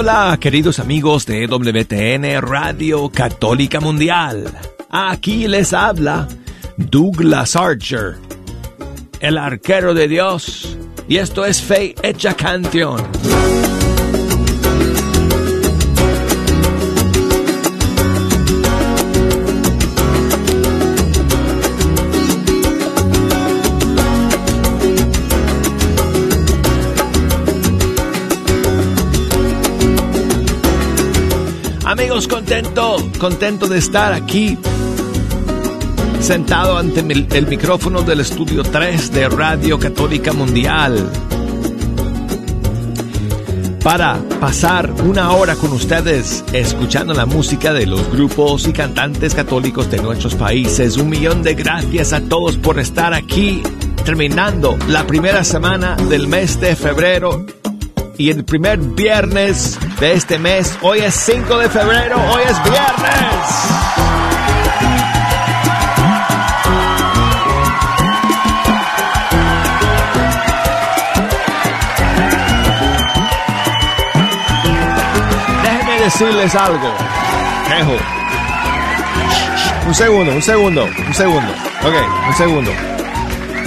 Hola, queridos amigos de WTN Radio Católica Mundial. Aquí les habla Douglas Archer, el arquero de Dios, y esto es Fe Hecha Canción. Contento, contento de estar aquí, sentado ante el micrófono del estudio 3 de Radio Católica Mundial, para pasar una hora con ustedes escuchando la música de los grupos y cantantes católicos de nuestros países. Un millón de gracias a todos por estar aquí, terminando la primera semana del mes de febrero y el primer viernes de este mes. Hoy es 5 de febrero, hoy es viernes. Déjenme decirles algo. Dejo. Un segundo, un segundo, un segundo. Ok, un segundo.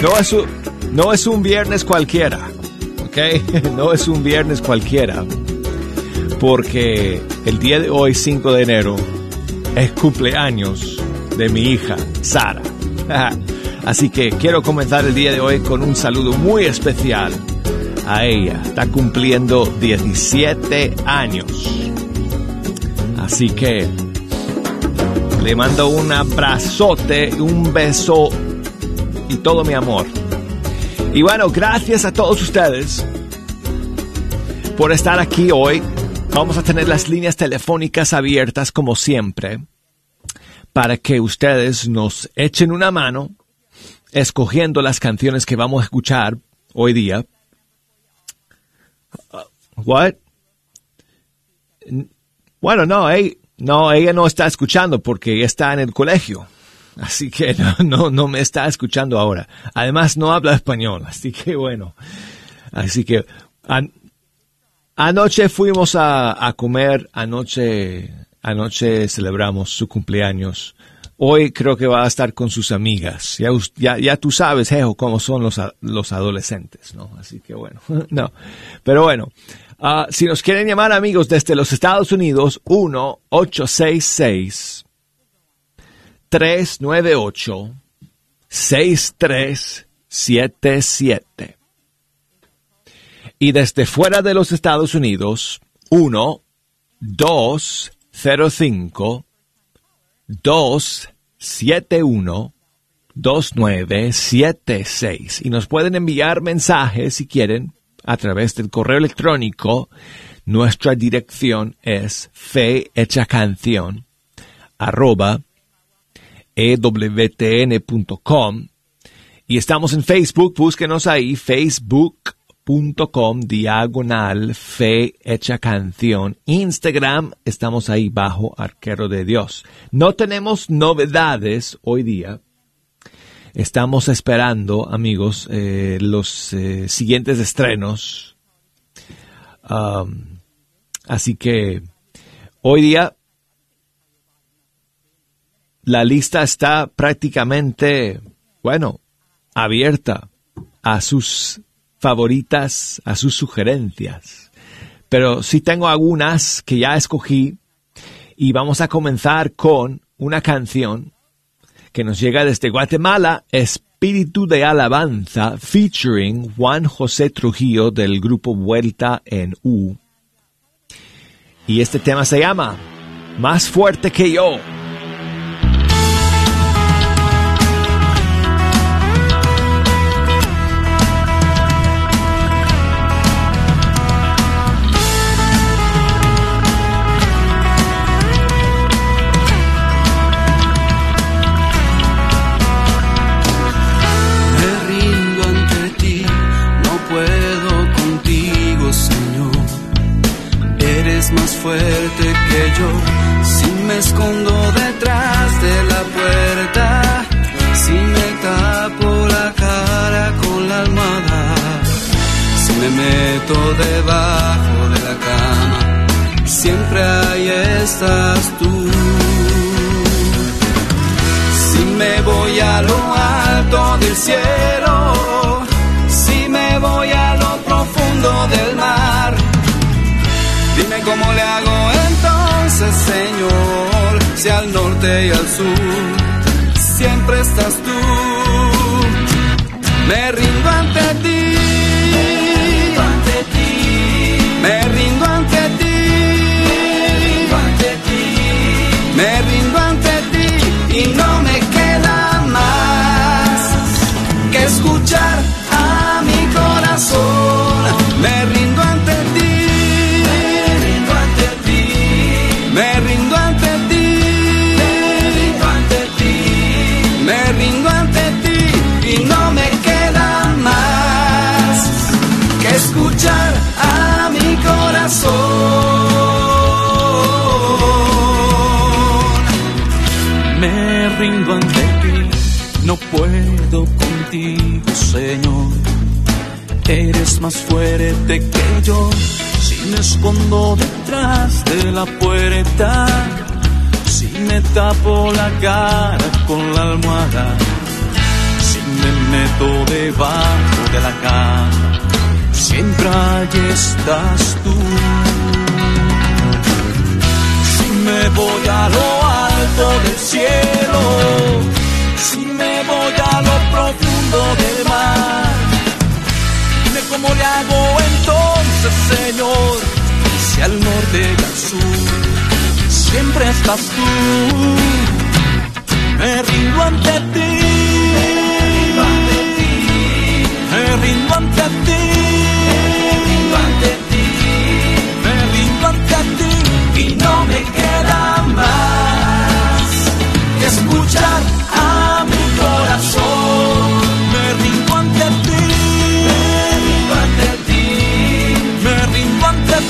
No es un, no es un viernes cualquiera. No es un viernes cualquiera, porque el día de hoy, 5 de enero, es cumpleaños de mi hija, Sara. Así que quiero comenzar el día de hoy con un saludo muy especial a ella. Está cumpliendo 17 años. Así que le mando un abrazote, un beso y todo mi amor. Y bueno, gracias a todos ustedes por estar aquí hoy. Vamos a tener las líneas telefónicas abiertas como siempre para que ustedes nos echen una mano escogiendo las canciones que vamos a escuchar hoy día. Uh, what? Bueno, no, no, ella no está escuchando porque está en el colegio. Así que no, no, me está escuchando ahora. Además no habla español, así que bueno. Así que anoche fuimos a, comer, anoche, anoche celebramos su cumpleaños. Hoy creo que va a estar con sus amigas. Ya, ya, tú sabes, Jejo, cómo son los, los adolescentes, ¿no? Así que bueno, no. Pero bueno, ah, si nos quieren llamar amigos desde los Estados Unidos, 1 866 398 6377. Y desde fuera de los Estados Unidos, 1 205 271 2976. Y nos pueden enviar mensajes si quieren a través del correo electrónico. Nuestra dirección es fe canción arroba ewtn.com. Y estamos en Facebook, búsquenos ahí, facebook.com diagonal fe hecha canción. Instagram, estamos ahí bajo arquero de Dios. No tenemos novedades hoy día. Estamos esperando, amigos, eh, los eh, siguientes estrenos. Um, así que hoy día la lista está prácticamente, bueno, abierta a sus favoritas, a sus sugerencias. Pero sí tengo algunas que ya escogí y vamos a comenzar con una canción que nos llega desde Guatemala, Espíritu de Alabanza, featuring Juan José Trujillo del grupo Vuelta en U. Y este tema se llama Más fuerte que yo. Fuerte que yo, si me escondo detrás de la puerta, si me tapo la cara con la almohada, si me meto debajo de la cama, estás tú. Si me voy a lo alto del cielo, cómo le hago entonces, Señor, si al norte y al sur siempre estás tú. Me rindo ante ti. Fuerte que yo, si me escondo detrás de la puerta, si me tapo la cara con la almohada, si me meto debajo de la cama, siempre allí estás tú. Si me voy a lo alto del cielo, si me voy a lo profundo del mar, cómo le hago entonces, Señor, si al norte y al sur siempre estás tú. Me rindo ante ti. Me rindo ante ti. Me rindo ante ti. Y no me queda más que escuchar a mi corazón.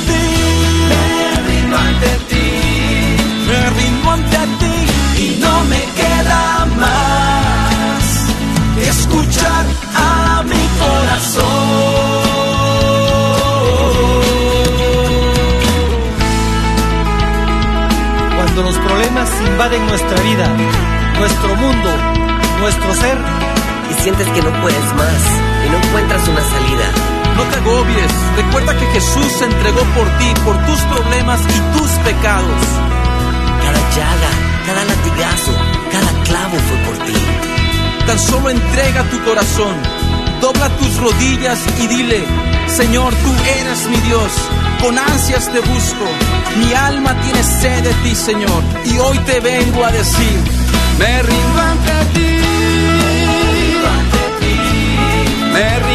Ti. Me rindo ante ti. Me rindo ante ti. Y no me queda más que escuchar a mi corazón. Cuando los problemas invaden nuestra vida, nuestro mundo, nuestro ser, y sientes que no puedes más y no encuentras una salida. No te agobies, recuerda que Jesús se entregó por ti, por tus problemas y tus pecados. Cada llaga, cada latigazo, cada clavo fue por ti. Tan solo entrega tu corazón, dobla tus rodillas y dile, Señor, tú eres mi Dios, con ansias te busco, mi alma tiene sed de ti, Señor, y hoy te vengo a decir, Me rindo ante ti. Me rindo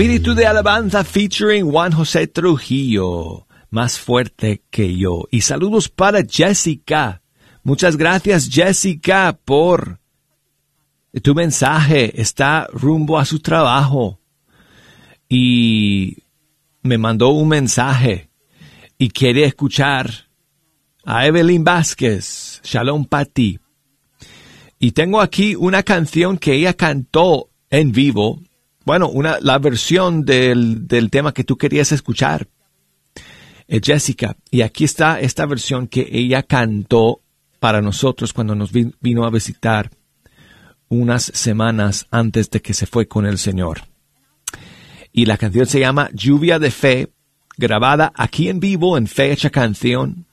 Espíritu de alabanza featuring Juan José Trujillo, más fuerte que yo. Y saludos para Jessica. Muchas gracias Jessica por tu mensaje. Está rumbo a su trabajo. Y me mandó un mensaje y quiere escuchar a Evelyn Vázquez. Shalom Pati. Y tengo aquí una canción que ella cantó en vivo. Bueno, una, la versión del, del tema que tú querías escuchar. Eh, Jessica. Y aquí está esta versión que ella cantó para nosotros cuando nos vi- vino a visitar unas semanas antes de que se fue con el Señor. Y la canción se llama Lluvia de Fe, grabada aquí en vivo en Fecha Canción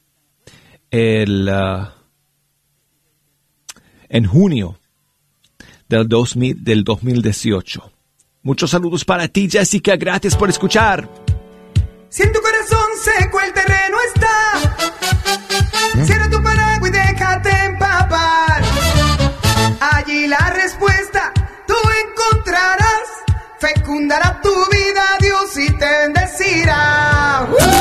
el, ah, en junio del, 2000, del 2018. Muchos saludos para ti, Jessica. Gracias por escuchar. Si en tu corazón seco el terreno está, cierra tu paraguas y déjate empapar. Allí la respuesta tú encontrarás, fecundará tu vida, Dios y te bendecirá. ¡Uh!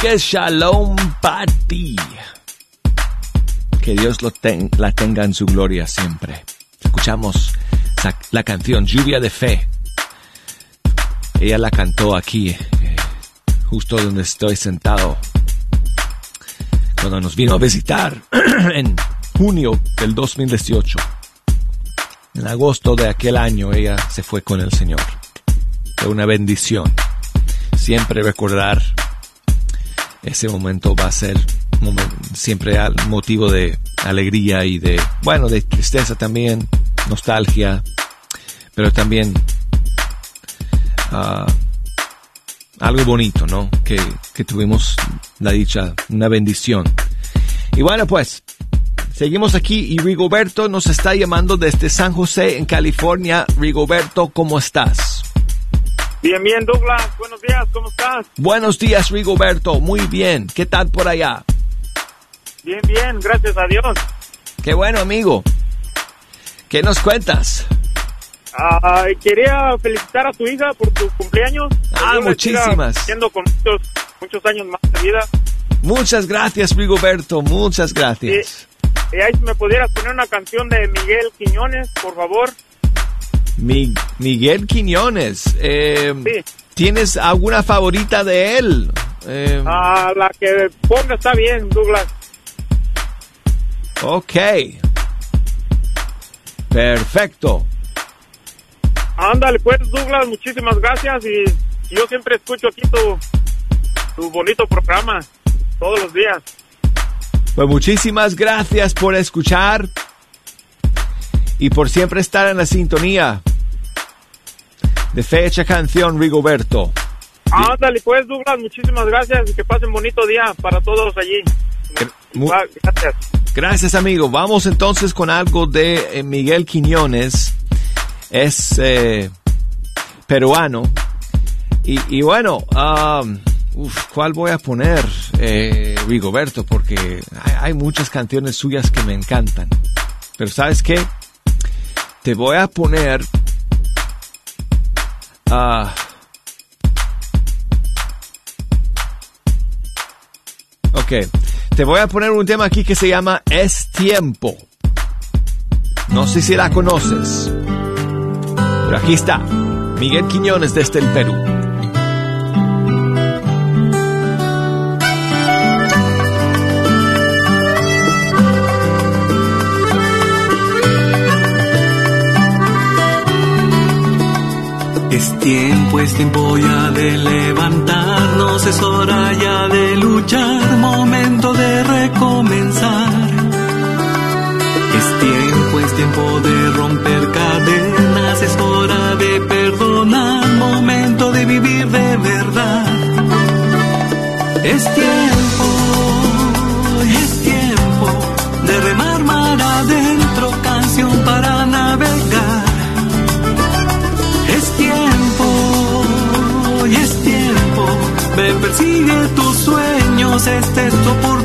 Evelyn Vázquez, Shalom Pati. Que Dios la tenga en su gloria siempre. Escuchamos la, la canción Lluvia de Fe. Ella la cantó aquí, eh, justo donde estoy sentado, cuando nos vino a visitar en junio del 2018. En agosto de aquel año ella se fue con el Señor. Fue una bendición. Siempre recordar ese momento va a ser siempre motivo de alegría y de, bueno, de tristeza también, nostalgia, pero también ah, algo bonito, ¿no? Que, que tuvimos la dicha, una bendición. Y bueno, pues, seguimos aquí y Rigoberto nos está llamando desde San José, en California. Rigoberto, ¿cómo estás? Bien, bien, Douglas. Buenos días, ¿cómo estás? Buenos días, Rigoberto. Muy bien. ¿Qué tal por allá? Bien, bien, gracias a Dios. Qué bueno, amigo. ¿Qué nos cuentas? Ah, quería felicitar a tu hija por tu cumpleaños. Ah, muchísimas. Siendo con muchos, muchos años más de vida. Muchas gracias, Rigoberto. Muchas gracias. Y ahí si me pudieras poner una canción de Miguel Quiñones, por favor. Mi- Miguel Quiñones. eh, Sí. ¿Tienes alguna favorita de él? Eh, Ah, la que ponga está bien, Douglas. Ok. Perfecto. Ándale, pues, Douglas, muchísimas gracias. Y yo siempre escucho aquí tu, tu bonito programa todos los días. Pues muchísimas gracias por escuchar y por siempre estar en la sintonía de Fecha Canción Rigoberto. Ándale, pues, Douglas, muchísimas gracias y que pasen bonito día para todos allí. Ah, Gracias. Gracias, amigo. Vamos entonces con algo de eh, Miguel Quiñones. Es eh, peruano. Y, y bueno, um, uf, ¿cuál voy a poner, eh, Rigoberto? Porque hay, hay muchas canciones suyas que me encantan. Pero ¿sabes qué? Te voy a poner... ah, Ok, te voy a poner un tema aquí que se llama Es Tiempo. No sé si la conoces, pero aquí está, Miguel Quiñones desde el Perú. Es tiempo, es tiempo ya de levantarnos, es hora ya de luchar, momento de recomenzar. Es tiempo, es tiempo de romper cadenas, es hora de perdonar, momento de vivir de verdad. Es tiempo, Persigue tus sueños, esta es tu oportunidad.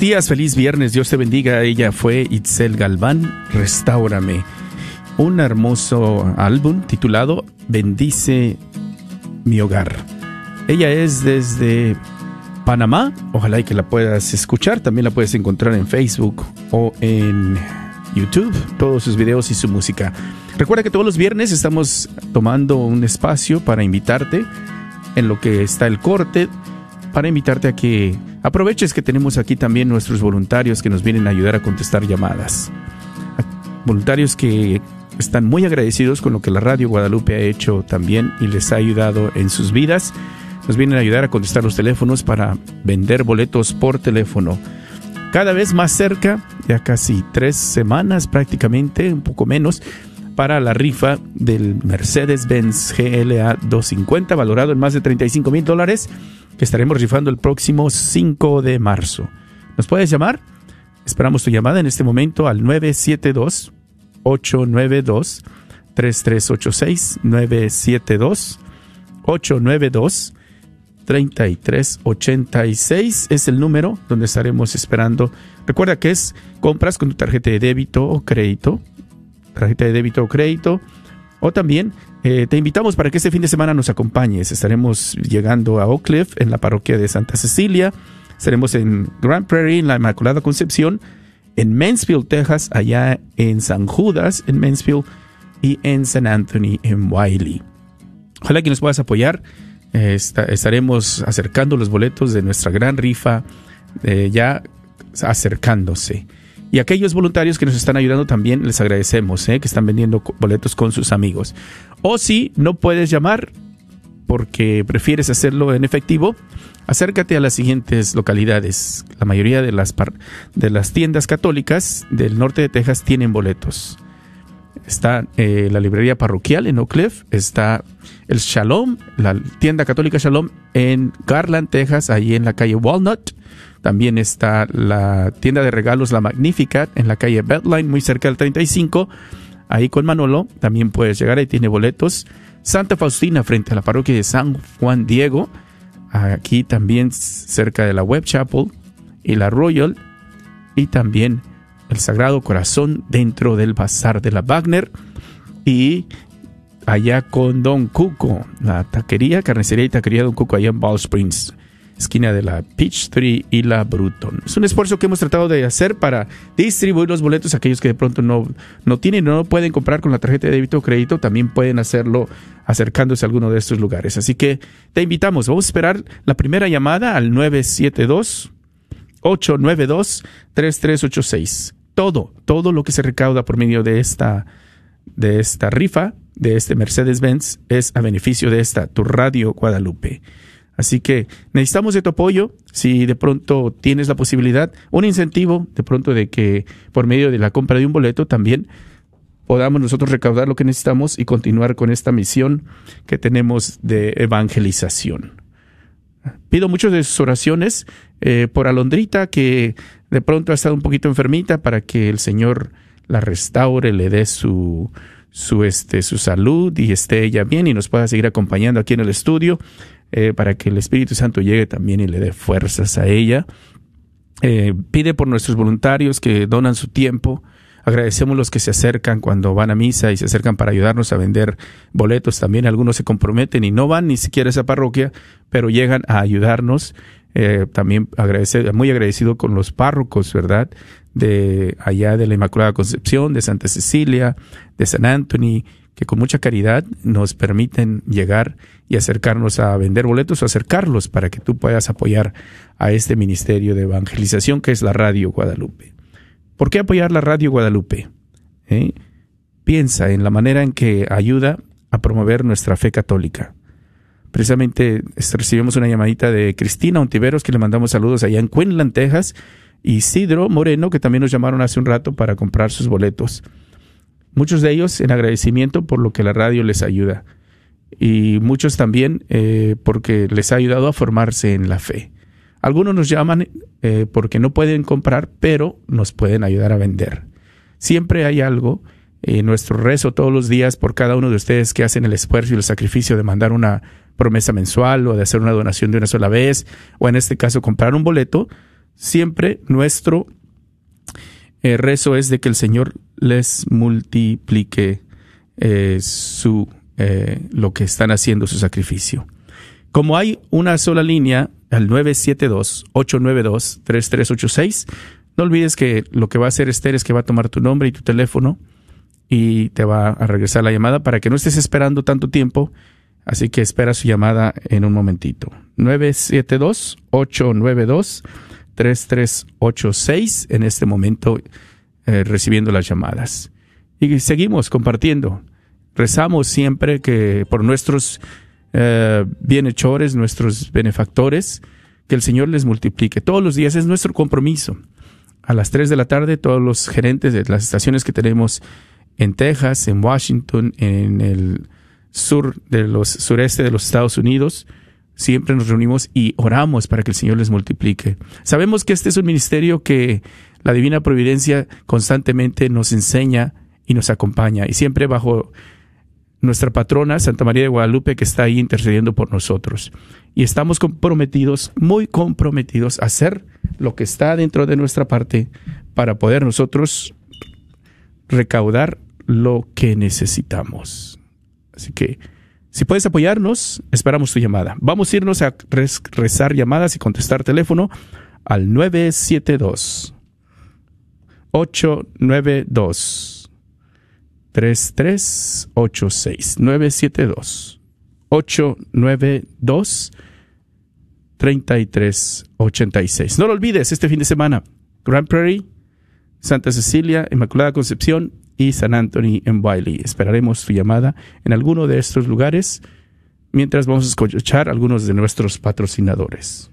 Días, feliz viernes, Dios te bendiga. Ella fue Itzel Galván, Restáurame. Un hermoso álbum titulado Bendice mi hogar. Ella es desde Panamá, ojalá y que la puedas escuchar, también la puedes encontrar en Facebook o en YouTube, todos sus videos y su música. Recuerda que todos los viernes estamos tomando un espacio para invitarte en lo que está el corte, para invitarte a que aproveches que tenemos aquí también nuestros voluntarios que nos vienen a ayudar a contestar llamadas. Voluntarios que están muy agradecidos con lo que la Radio Guadalupe ha hecho también y les ha ayudado en sus vidas. Nos vienen a ayudar a contestar los teléfonos para vender boletos por teléfono. Cada vez más cerca, ya casi tres semanas prácticamente, un poco menos, para la rifa del Mercedes-Benz GLA 250, valorado en más de 35 mil dólares, que estaremos rifando el próximo 5 de marzo. ¿Nos puedes llamar? Esperamos tu llamada en este momento al 972 892 3386 972 892 3386 es el número donde estaremos esperando. Recuerda que es compras con tu tarjeta de débito o crédito, tarjeta de débito o crédito, o también eh, te invitamos para que este fin de semana nos acompañes. Estaremos llegando a Oak Cliff en la parroquia de Santa Cecilia. Estaremos en Grand Prairie, en la Inmaculada Concepción, en Mansfield, Texas, allá en San Judas, en Mansfield, y en San Anthony, en Wiley. Ojalá que nos puedas apoyar. Eh, estaremos acercando los boletos de nuestra gran rifa, eh, ya acercándose. Y aquellos voluntarios que nos están ayudando también les agradecemos, eh, que están vendiendo boletos con sus amigos. O si no puedes llamar porque prefieres hacerlo en efectivo, acércate a las siguientes localidades. La mayoría de las, de las tiendas católicas del norte de Texas tienen boletos. Está eh, la librería parroquial en Oak Cliff, está el Shalom, la tienda católica Shalom en Garland, Texas, ahí en la calle Walnut. También está la tienda de regalos La Magnificat en la calle Beltline, muy cerca del 35. Ahí con Manolo también puedes llegar, ahí tiene boletos. Santa Faustina frente a la parroquia de San Juan Diego. Aquí también cerca de la Web Chapel y la Royal. Y también el Sagrado Corazón dentro del Bazar de la Wagner. Y allá con Don Cuco, la taquería, carnicería y taquería Don Cuco allá en Ball Springs esquina de la Peachtree y la Bruton. Es un esfuerzo que hemos tratado de hacer para distribuir los boletos a aquellos que de pronto no, no tienen o no pueden comprar con la tarjeta de débito o crédito, también pueden hacerlo acercándose a alguno de estos lugares. Así que te invitamos, vamos a esperar la primera llamada al 972 892 3386. Todo, todo lo que se recauda por medio de esta de esta rifa, de este Mercedes-Benz, es a beneficio de esta, tu radio Guadalupe. Así que necesitamos de tu apoyo. Si de pronto tienes la posibilidad, un incentivo de pronto de que por medio de la compra de un boleto también podamos nosotros recaudar lo que necesitamos y continuar con esta misión que tenemos de evangelización. Pido muchas de sus oraciones eh, por Alondrita, que de pronto ha estado un poquito enfermita, para que el Señor la restaure, le dé su, su, este, su salud y esté ella bien y nos pueda seguir acompañando aquí en el estudio. Eh, para que el Espíritu Santo llegue también y le dé fuerzas a ella. Eh, pide por nuestros voluntarios que donan su tiempo. Agradecemos los que se acercan cuando van a misa y se acercan para ayudarnos a vender boletos. También algunos se comprometen y no van ni siquiera a esa parroquia, pero llegan a ayudarnos. Eh, también agradece, muy agradecido con los párrocos, ¿verdad? De allá de la Inmaculada Concepción, de Santa Cecilia, de San Anthony, que con mucha caridad nos permiten llegar y acercarnos a vender boletos o acercarlos para que tú puedas apoyar a este ministerio de evangelización que es la Radio Guadalupe. ¿Por qué apoyar la Radio Guadalupe? ¿Eh? Piensa en la manera en que ayuda a promover nuestra fe católica. Precisamente este, recibimos una llamadita de Cristina Ontiveros, que le mandamos saludos allá en Quinlan, Texas, y Sidro Moreno, que también nos llamaron hace un rato para comprar sus boletos. Muchos de ellos en agradecimiento por lo que la radio les ayuda y muchos también eh, porque les ha ayudado a formarse en la fe. Algunos nos llaman eh, porque no pueden comprar, pero nos pueden ayudar a vender. Siempre hay algo en nuestro rezo todos los días por cada uno de ustedes que hacen el esfuerzo y el sacrificio de mandar una promesa mensual o de hacer una donación de una sola vez, o en este caso comprar un boleto. siempre nuestro eh, rezo es de que el Señor les multiplique su eh, lo que están haciendo su sacrificio. Como hay una sola línea al 972-892-3386, no olvides que lo que va a hacer Esther es que va a tomar tu nombre y tu teléfono y te va a regresar la llamada para que no estés esperando tanto tiempo. Así que espera su llamada en un momentito. 972-892-3386 en este momento eh, recibiendo las llamadas. Y seguimos compartiendo. Rezamos siempre que por nuestros eh, bienhechores, nuestros benefactores, que el Señor les multiplique. Todos los días es nuestro compromiso. A las 3 de la tarde, todos los gerentes de las estaciones que tenemos en Texas, en Washington, en el sur de los sureste de los Estados Unidos, siempre nos reunimos y oramos para que el Señor les multiplique. Sabemos que este es un ministerio que la divina providencia constantemente nos enseña y nos acompaña y siempre bajo nuestra patrona Santa María de Guadalupe que está ahí intercediendo por nosotros. Y estamos comprometidos, muy comprometidos a hacer lo que está dentro de nuestra parte para poder nosotros recaudar lo que necesitamos. Así que, si puedes apoyarnos, esperamos tu llamada. Vamos a irnos a rezar llamadas y contestar teléfono al 972 892 3386 972 892 3386. No lo olvides, este fin de semana, Grand Prairie, Santa Cecilia, Inmaculada Concepción y San Anthony en Wiley. Esperaremos tu llamada en alguno de estos lugares mientras vamos a escuchar algunos de nuestros patrocinadores.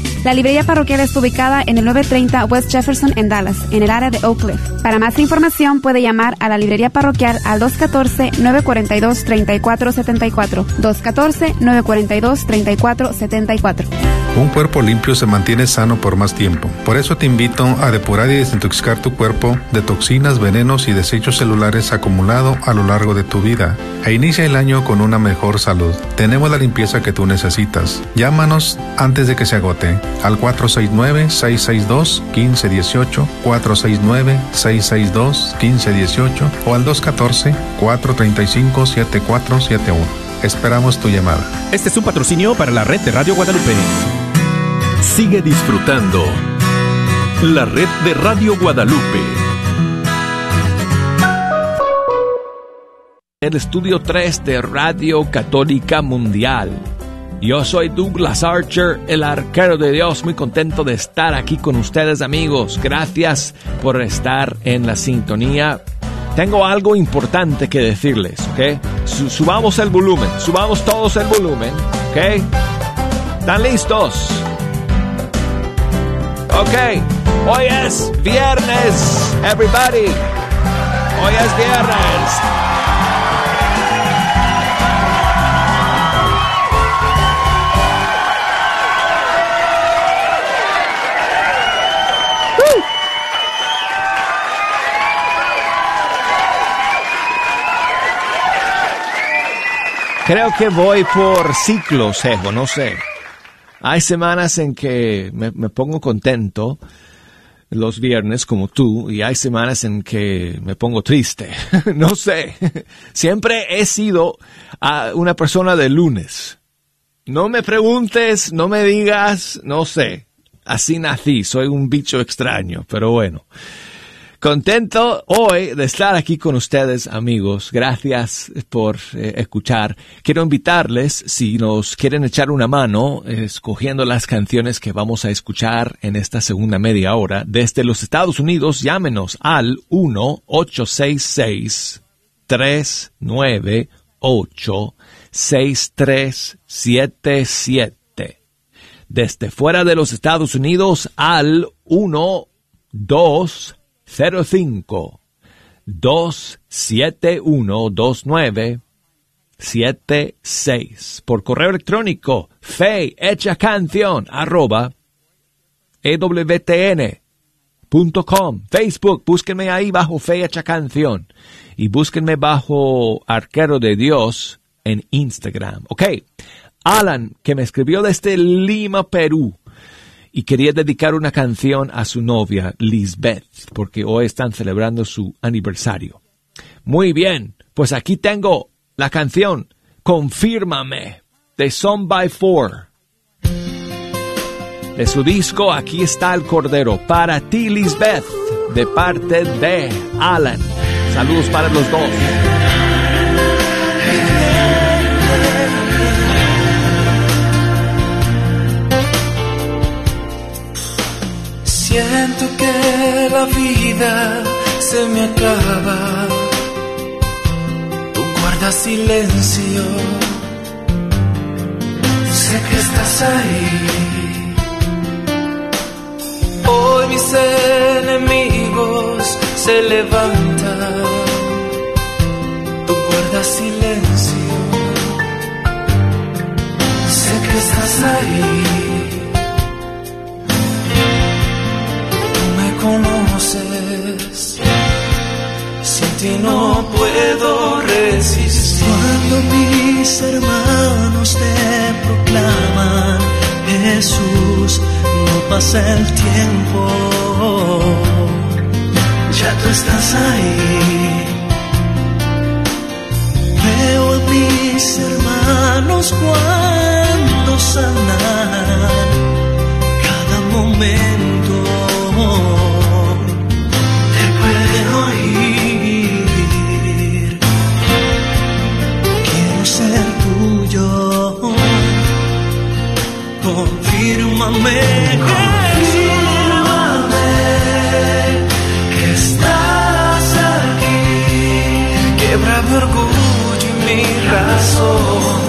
La librería parroquial está ubicada en el 930 West Jefferson en Dallas, en el área de Oak Cliff. Para más información puede llamar a la librería parroquial al 214-942-3474. 214-942-3474. Un cuerpo limpio se mantiene sano por más tiempo. Por eso te invito a depurar y desintoxicar tu cuerpo de toxinas, venenos y desechos celulares acumulados a lo largo de tu vida. E inicia el año con una mejor salud. Tenemos la limpieza que tú necesitas. Llámanos antes de que se agote al 469-662-1518, 469-662-1518 o al 214-435-7471. Esperamos tu llamada. Este es un patrocinio para la red de Radio Guadalupe. Sigue disfrutando la red de Radio Guadalupe. El estudio 3 de Radio Católica Mundial. Yo soy Douglas Archer, el arquero de Dios, muy contento de estar aquí con ustedes amigos. Gracias por estar en la sintonía. Tengo algo importante que decirles, ¿ok? subamos el volumen, subamos todos el volumen, ¿ok? ¿Están listos? Ok, hoy es viernes, everybody. Hoy es viernes. Creo que voy por ciclos, Ejo, no sé. Hay semanas en que me, pongo contento los viernes como tú y hay semanas en que me pongo triste. no sé. Siempre he sido ah, una persona de lunes. No me preguntes, no me digas, no sé. Así nací, soy un bicho extraño, pero bueno. Contento hoy de estar aquí con ustedes, amigos. Gracias por eh, escuchar. Quiero invitarles, si nos quieren echar una mano, escogiendo las canciones que vamos a escuchar en esta segunda media hora, desde los Estados Unidos, llámenos al 1-866-398-6377. Desde fuera de los Estados Unidos al 1 2 05 271 2976 por correo electrónico fe hecha canción arroba ewtn.com Facebook, búsquenme ahí bajo fe hecha canción y búsquenme bajo arquero de Dios en Instagram. Ok, Alan, que me escribió desde Lima, Perú y quería dedicar una canción a su novia, Lisbeth, porque hoy están celebrando su aniversario. Muy bien, pues aquí tengo la canción Confírmame de Son by Four. De su disco Aquí está el Cordero, para ti Lisbeth, de parte de Alan. Saludos para los dos. Siento que la vida se me acaba. Tú guardas silencio. Sé que estás ahí. Hoy mis enemigos se levantan. Tú guardas silencio. Sé que estás ahí. Ti no puedo resistir. Cuando mis hermanos te proclaman, Jesús, no pasa el tiempo. Ya tú estás ahí. Veo a mis hermanos cuando sanan cada momento Confírmame. Confírmame que estás aquí. Quebra mi orgullo y mi razón.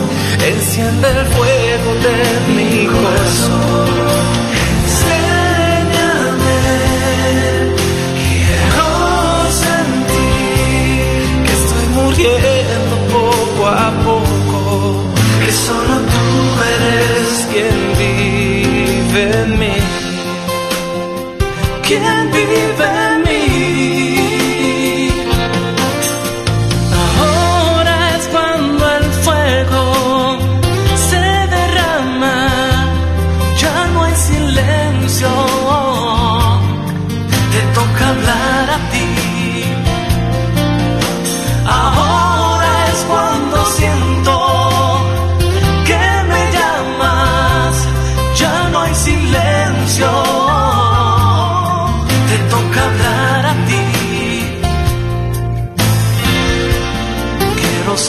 Enciende el fuego de mi corazón. Vive en mí,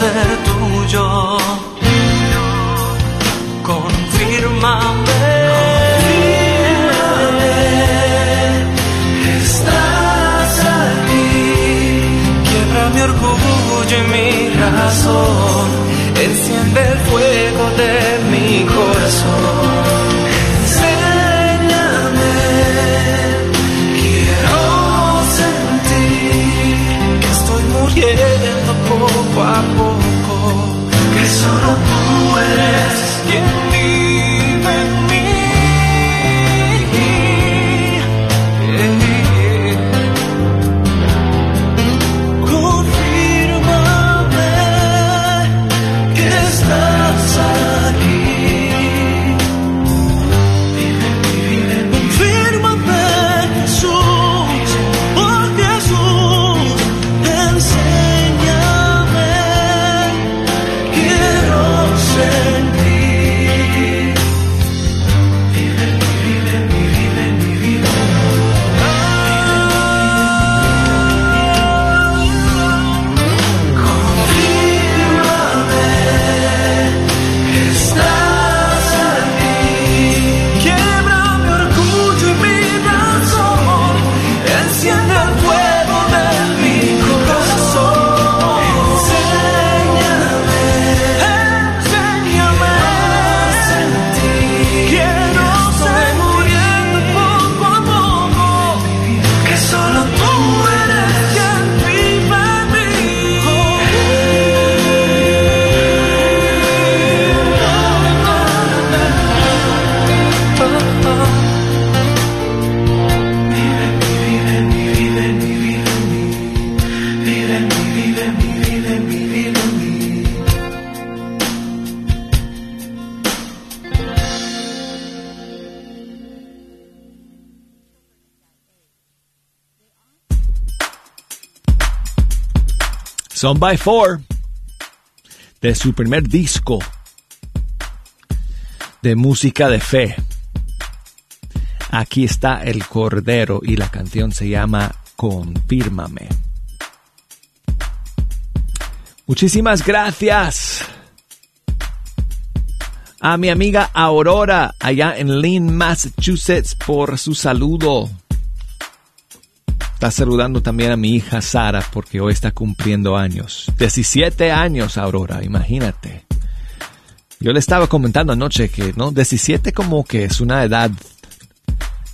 ser tuyo, confírmame. Estás aquí, quiebra mi orgullo y mi razón, enciende el fuego de mi corazón. Tú Son by Four, de su primer disco de música de fe. Aquí está el Cordero y la canción se llama Confírmame. Muchísimas gracias a mi amiga Aurora allá en Lynn, Massachusetts por su saludo. Está saludando también a mi hija Sara porque hoy está cumpliendo años. 17 años, Aurora, imagínate. Yo le estaba comentando anoche que, ¿no? 17 como que es una edad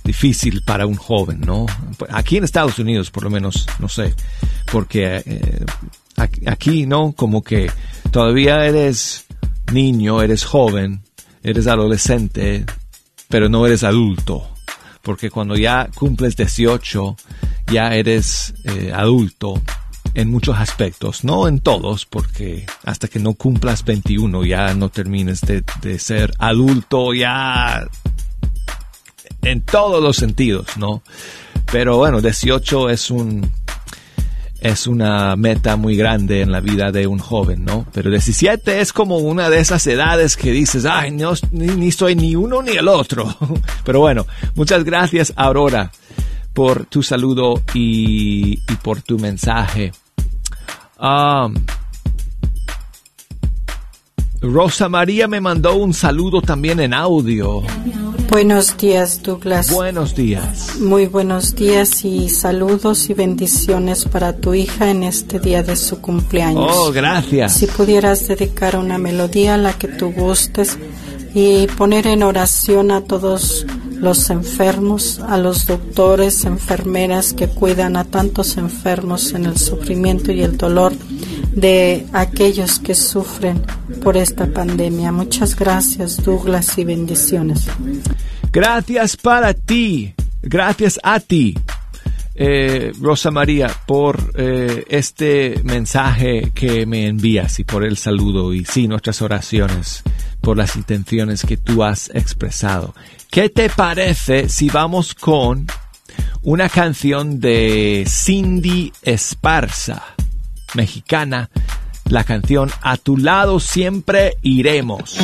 difícil para un joven, ¿no? Aquí en Estados Unidos, por lo menos, no sé, porque eh, aquí, ¿no? Como que todavía eres niño, eres joven, eres adolescente, pero no eres adulto. Porque cuando ya cumples 18, ya eres eh, adulto en muchos aspectos, no en todos, porque hasta que no cumplas 21 ya no termines de, de ser adulto, ya en todos los sentidos, ¿no? Pero bueno, 18 es un es una meta muy grande en la vida de un joven, ¿no? Pero 17 es como una de esas edades que dices, ay, no, ni, soy ni uno ni el otro. Pero bueno, muchas gracias, Aurora, por tu saludo y, por tu mensaje. Um, Rosa María me mandó un saludo también en audio. Buenos días, Douglas. Buenos días. Muy buenos días y saludos y bendiciones para tu hija en este día de su cumpleaños. Oh, gracias. Si pudieras dedicar una melodía a la que tú gustes y poner en oración a todos los enfermos, a los doctores, enfermeras que cuidan a tantos enfermos en el sufrimiento y el dolor de aquellos que sufren por esta pandemia. Muchas gracias, Douglas, y bendiciones. Gracias para ti, gracias a ti, eh, Rosa María, por eh, este mensaje que me envías y por el saludo y sí, nuestras oraciones por las intenciones que tú has expresado. ¿Qué te parece si vamos con una canción de Cindy Esparza, mexicana, la canción A tu lado siempre iremos?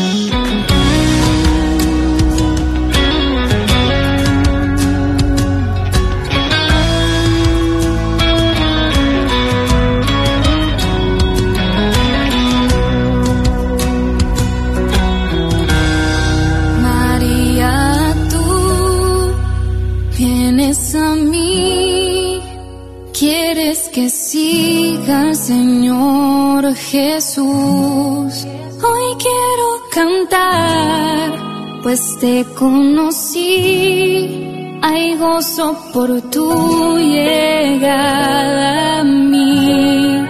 que Señor Jesús. Hoy quiero cantar, pues te conocí. Hay gozo por tu llegada a mí.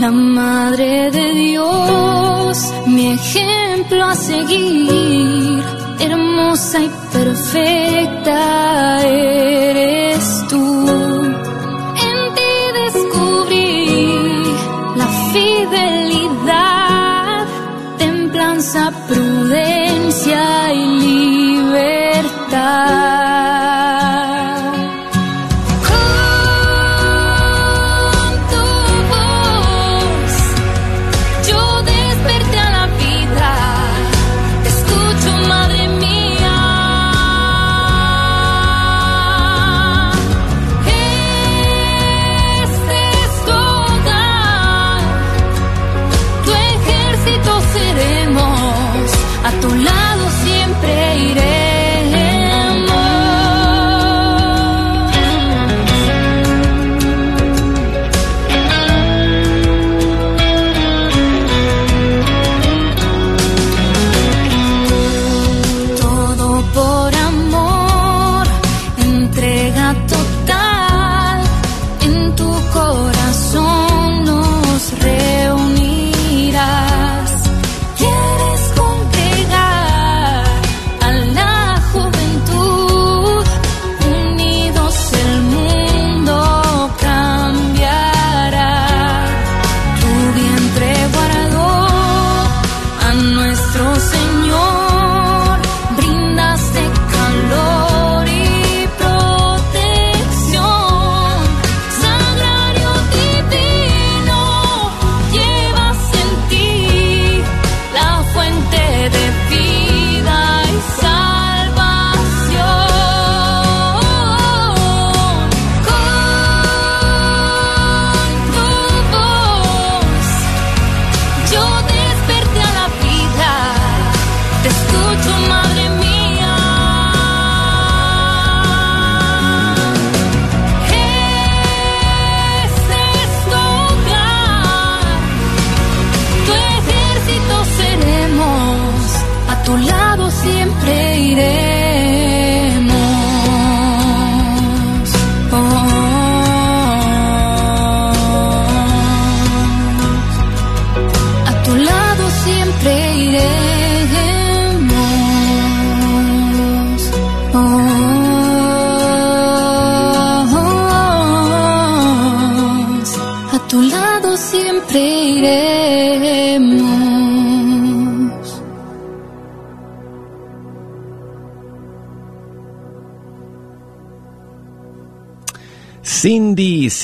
La Madre de Dios, mi ejemplo a seguir. Hermosa y perfecta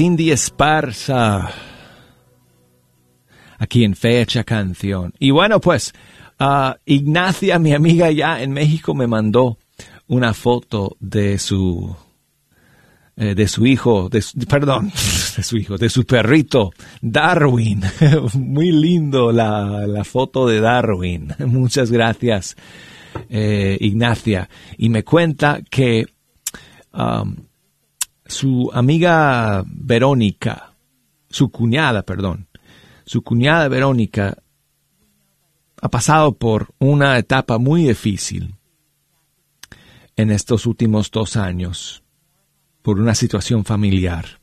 Cindy, Esparza. Aquí en Fecha Canción. Y bueno, pues, ah, Ignacia, mi amiga ya en México, me mandó una foto de su, eh, de su hijo, de su- perdón, de su hijo, de su perrito, Darwin. Muy lindo la, la foto de Darwin. Muchas gracias, eh, Ignacia. Y me cuenta que, su amiga Verónica, su cuñada, perdón, su cuñada Verónica ha pasado por una etapa muy difícil en estos últimos dos años por una situación familiar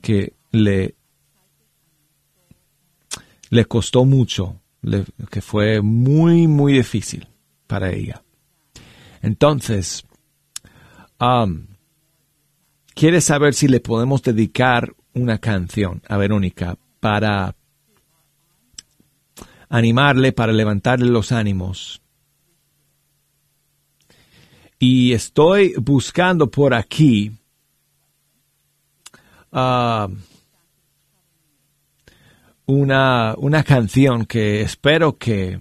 que le, le costó mucho, le- que fue muy, muy difícil para ella. Entonces, quiere saber si le podemos dedicar una canción a Verónica para animarle, para levantarle los ánimos. Y estoy buscando por aquí ah, una, una canción que espero que,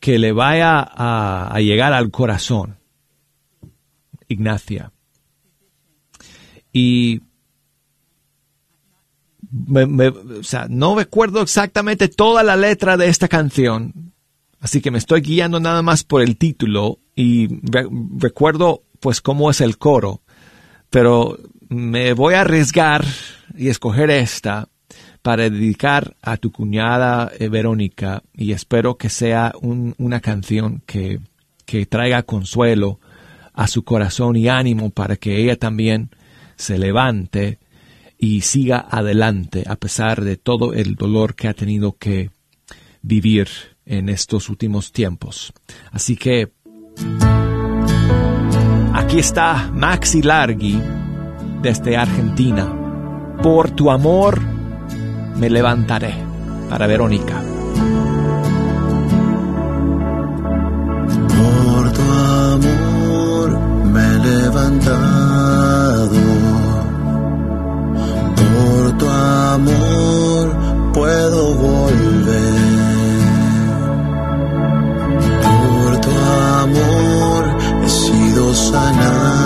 que le vaya a, a llegar al corazón. Ignacia. Y o sea, no recuerdo exactamente toda la letra de esta canción, así que me estoy guiando nada más por el título y re- recuerdo pues cómo es el coro, pero me voy a arriesgar y escoger esta para dedicar a tu cuñada eh, Verónica y espero que sea un- una canción que, que traiga consuelo a su corazón y ánimo para que ella también se levante y siga adelante a pesar de todo el dolor que ha tenido que vivir en estos últimos tiempos. Así que aquí está Maxi Largi desde Argentina. Por tu amor me levantaré para Verónica. Amor puedo volver. Por tu amor he sido sanado.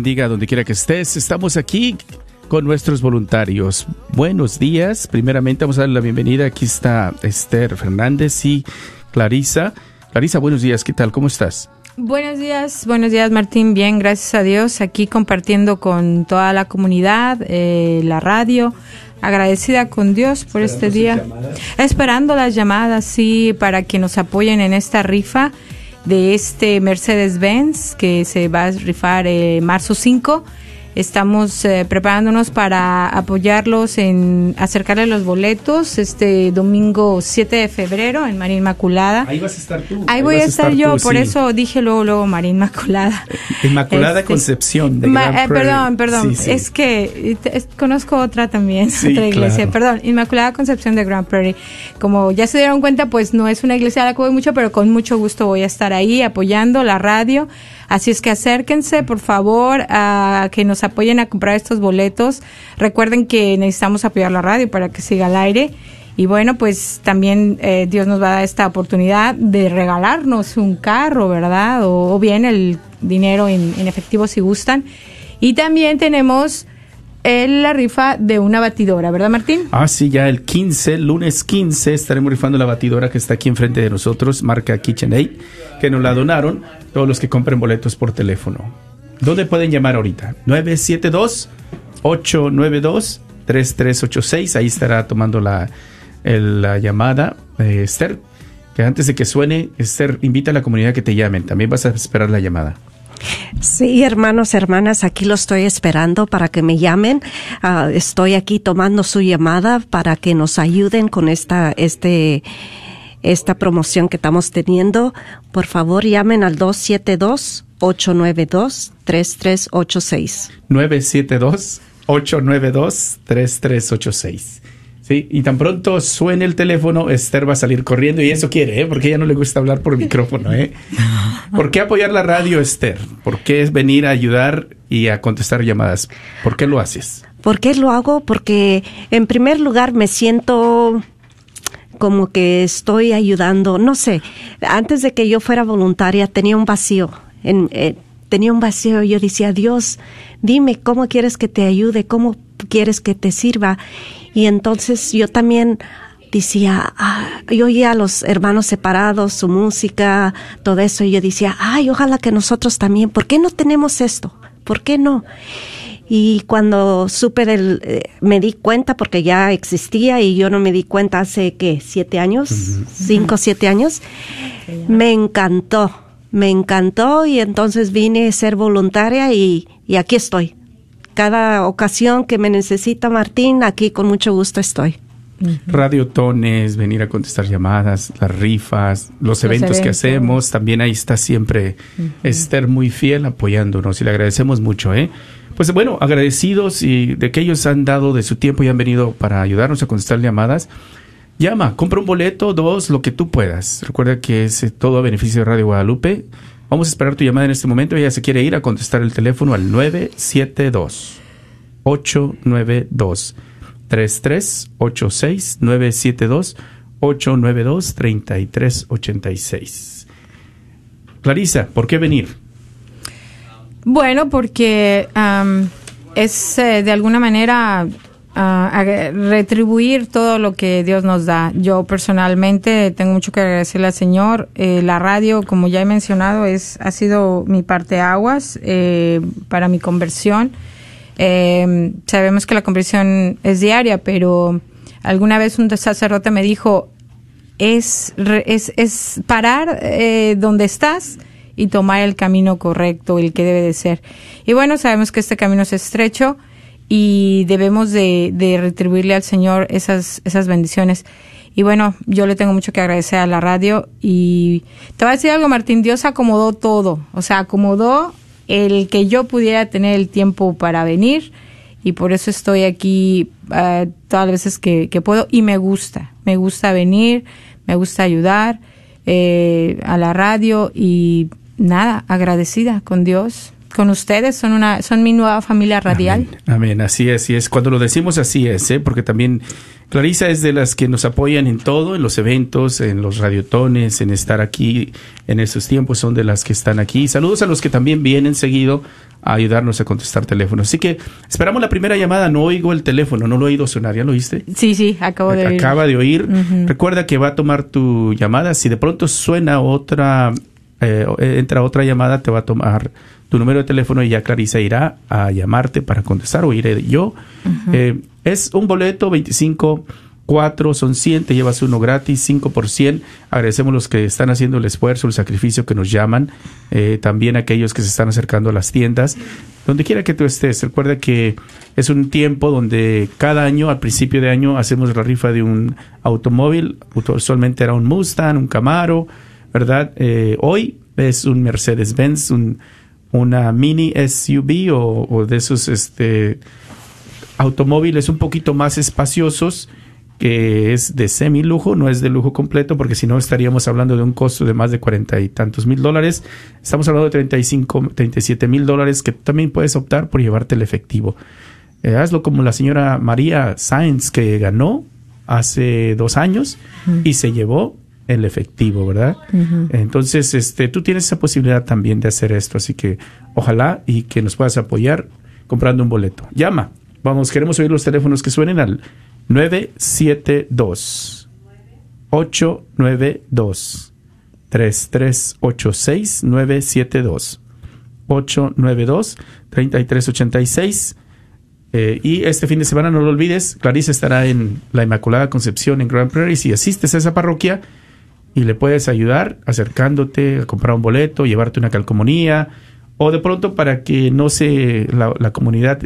Bendiga donde quiera que estés. Estamos aquí con nuestros voluntarios. Buenos días. Primeramente vamos a dar la bienvenida. Aquí está Esther Fernández y Clarisa. Clarisa, buenos días. ¿Qué tal? ¿Cómo estás? Buenos días, buenos días Martín, bien, gracias a Dios, aquí compartiendo con toda la comunidad, eh, la radio, agradecida con Dios por este día, esperando las llamadas, sí, para que nos apoyen en esta rifa de este Mercedes-Benz que se va a rifar eh, marzo 5. Estamos eh, preparándonos para apoyarlos en acercarles los boletos este domingo 7 de febrero en María Inmaculada. Ahí vas a estar tú. Ahí voy a estar, yo, tú, por sí. eso dije luego, luego María Inmaculada. Inmaculada Este, Concepción de eh, perdón, perdón, Sí, sí. es que es- conozco otra también, otra iglesia, claro. perdón, Inmaculada Concepción de Grand Prairie. Como ya se dieron cuenta, pues no es una iglesia a la que voy mucho, pero con mucho gusto voy a estar ahí apoyando la radio. Así es que acérquense, por favor, a que nos apoyen a comprar estos boletos. Recuerden que necesitamos apoyar la radio para que siga al aire. Y bueno, pues también eh, Dios nos va a dar esta oportunidad de regalarnos un carro, ¿verdad? O, bien el dinero en, efectivo si gustan. Y también tenemos la rifa de una batidora, ¿verdad, Martín? Ah, sí, ya el 15, lunes 15, estaremos rifando la batidora que está aquí enfrente de nosotros, marca KitchenAid, que nos la donaron todos los que compren boletos por teléfono. ¿Dónde pueden llamar ahorita? 972-892-3386. Ahí estará tomando la, la llamada eh, Esther. Que antes de que suene, Esther, invita a la comunidad que te llamen. También vas a esperar la llamada. Sí, hermanos, hermanas, aquí lo estoy esperando para que me llamen. Ah, estoy aquí tomando su llamada para que nos ayuden con esta, este, esta promoción que estamos teniendo. Por favor, llamen al 272-892-3386. 972-892-3386. Sí, y tan pronto suene el teléfono, Esther va a salir corriendo y eso quiere, ¿eh? Porque ella no le gusta hablar por micrófono, ¿eh? ¿Por qué apoyar la radio, Esther? ¿Por qué es venir a ayudar y a contestar llamadas? ¿Por qué lo haces? ¿Por qué lo hago? Porque en primer lugar me siento como que estoy ayudando, no sé, antes de que yo fuera voluntaria tenía un vacío, en, eh, tenía un vacío, yo decía, Dios, dime cómo quieres que te ayude, cómo quieres que te sirva. Y entonces yo también decía, ah, yo oía a los hermanos separados, su música, todo eso, y yo decía, ay, ojalá que nosotros también, ¿por qué no tenemos esto? ¿Por qué no? Y cuando supe del, eh, me di cuenta porque ya existía y yo no me di cuenta hace, ¿qué? ¿Siete años? ¿Cinco, siete años? Me encantó, me encantó y entonces vine a ser voluntaria y, y aquí estoy. Cada ocasión que me necesita Martín, aquí con mucho gusto estoy. Radiotones, venir a contestar llamadas, las rifas, los, eventos, que hacemos. También ahí está siempre Esther muy fiel apoyándonos y le agradecemos mucho, ¿eh? Pues bueno, agradecidos y de que ellos han dado de su tiempo y han venido para ayudarnos a contestar llamadas. Llama, compra un boleto, dos, lo que tú puedas. Recuerda que es eh, todo a beneficio de Radio Guadalupe. Vamos a esperar tu llamada en este momento. Ella se quiere ir a contestar el teléfono al 972 892 3386 972 892 3386. Clarisa, ¿por qué venir? Bueno, porque es eh, de alguna manera ag- retribuir todo lo que Dios nos da. Yo personalmente tengo mucho que agradecerle al Señor. Eh, la radio, como ya he mencionado, es ha sido mi parte aguas eh, para mi conversión. Eh, sabemos que la conversión es diaria, pero alguna vez un sacerdote me dijo, es, es, es parar eh, donde estás y tomar el camino correcto, el que debe de ser. Y bueno, sabemos que este camino es estrecho y debemos de, de retribuirle al Señor esas, esas bendiciones. Y bueno, yo le tengo mucho que agradecer a la radio y te voy a decir algo, Martín, Dios acomodó todo, o sea, acomodó el que yo pudiera tener el tiempo para venir y por eso estoy aquí eh, todas las veces que, que puedo. Y me gusta, me gusta venir, me gusta ayudar eh, a la radio y nada, agradecida con Dios, con ustedes, son una, son mi nueva familia radial. Amén, así es, así es. Cuando lo decimos así es, ¿eh? porque también Clarisa es de las que nos apoyan en todo, en los eventos, en los radiotones, en estar aquí en estos tiempos, son de las que están aquí. Saludos a los que también vienen seguido a ayudarnos a contestar teléfonos. Así que esperamos la primera llamada, no oigo el teléfono, no lo he oído sonar, ¿ya lo oíste? Sí, sí, acabo de oír. Acaba de oír. Recuerda que va a tomar tu llamada. Si de pronto suena otra, eh, entra otra llamada, te va a tomar tu número de teléfono y ya Clarisa irá a llamarte para contestar o iré yo. Eh, es un boleto 25, 4 son 100, te llevas uno gratis, 5 por 100. Agradecemos los que están haciendo el esfuerzo, el sacrificio que nos llaman, eh, también aquellos que se están acercando a las tiendas. Donde quiera que tú estés, recuerda que es un tiempo donde cada año, al principio de año, hacemos la rifa de un automóvil. Usualmente era un Mustang, un Camaro, ¿verdad? Eh, hoy es un Mercedes-Benz, un, una mini SUV o, de esos este, automóviles un poquito más espaciosos que es de semi lujo, no es de lujo completo, porque si no estaríamos hablando de un costo de más de cuarenta y tantos mil dólares. Estamos hablando de 35, 37 mil dólares que también puedes optar por llevarte el efectivo. Eh, hazlo como la señora María Sáenz que ganó hace dos años y se llevó el efectivo, ¿verdad? Entonces, este, tú tienes esa posibilidad también de hacer esto, así que ojalá y que nos puedas apoyar comprando un boleto. Llama, vamos, queremos oír los teléfonos que suenen al 972 892 3386 972 892 3386 eh, y este fin de semana no lo olvides, Clarice estará en la Inmaculada Concepción en Grand Prairie. Si asistes a esa parroquia y le puedes ayudar acercándote a comprar un boleto, llevarte una calcomanía o de pronto para que no se la, la comunidad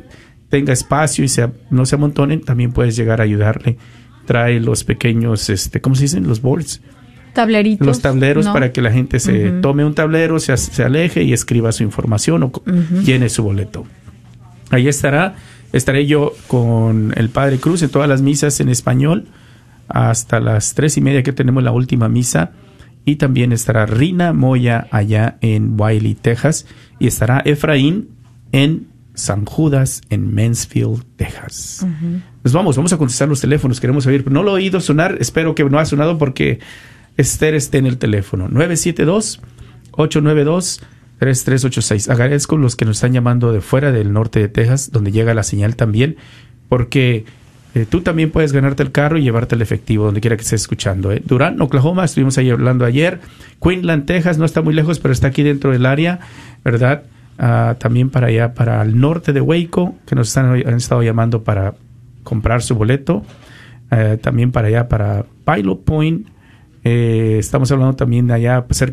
tenga espacio y sea, no se amontonen, también puedes llegar a ayudarle. Trae los pequeños, este, ¿cómo se dicen? Los boards. Tableritos. Los tableros ¿no? para que la gente se tome un tablero, se, se aleje y escriba su información o co- Ujú. llene su boleto. Ahí estará, estaré yo con el Padre Cruz en todas las misas en español hasta las tres y media que tenemos la última misa. Y también estará Rina Moya allá en Wiley, Texas. Y estará Efraín en San Judas en Mansfield, Texas. Pues vamos, vamos a contestar los teléfonos, queremos oír. No lo he oído sonar, espero que no ha sonado porque Esther esté en el teléfono. 972-892-3386. Agradezco los que nos están llamando de fuera del norte de Texas, donde llega la señal también, porque eh, tú también puedes ganarte el carro y llevarte el efectivo donde quiera que estés escuchando. ¿eh? Durán, Oklahoma, estuvimos ahí hablando ayer. Queensland, Texas, no está muy lejos, pero está aquí dentro del área, ¿verdad? Ah, también para allá, para el norte de Waco, que nos están, han estado llamando para comprar su boleto. Eh, también para allá, para Pilot Point. Eh, estamos hablando también de allá cerca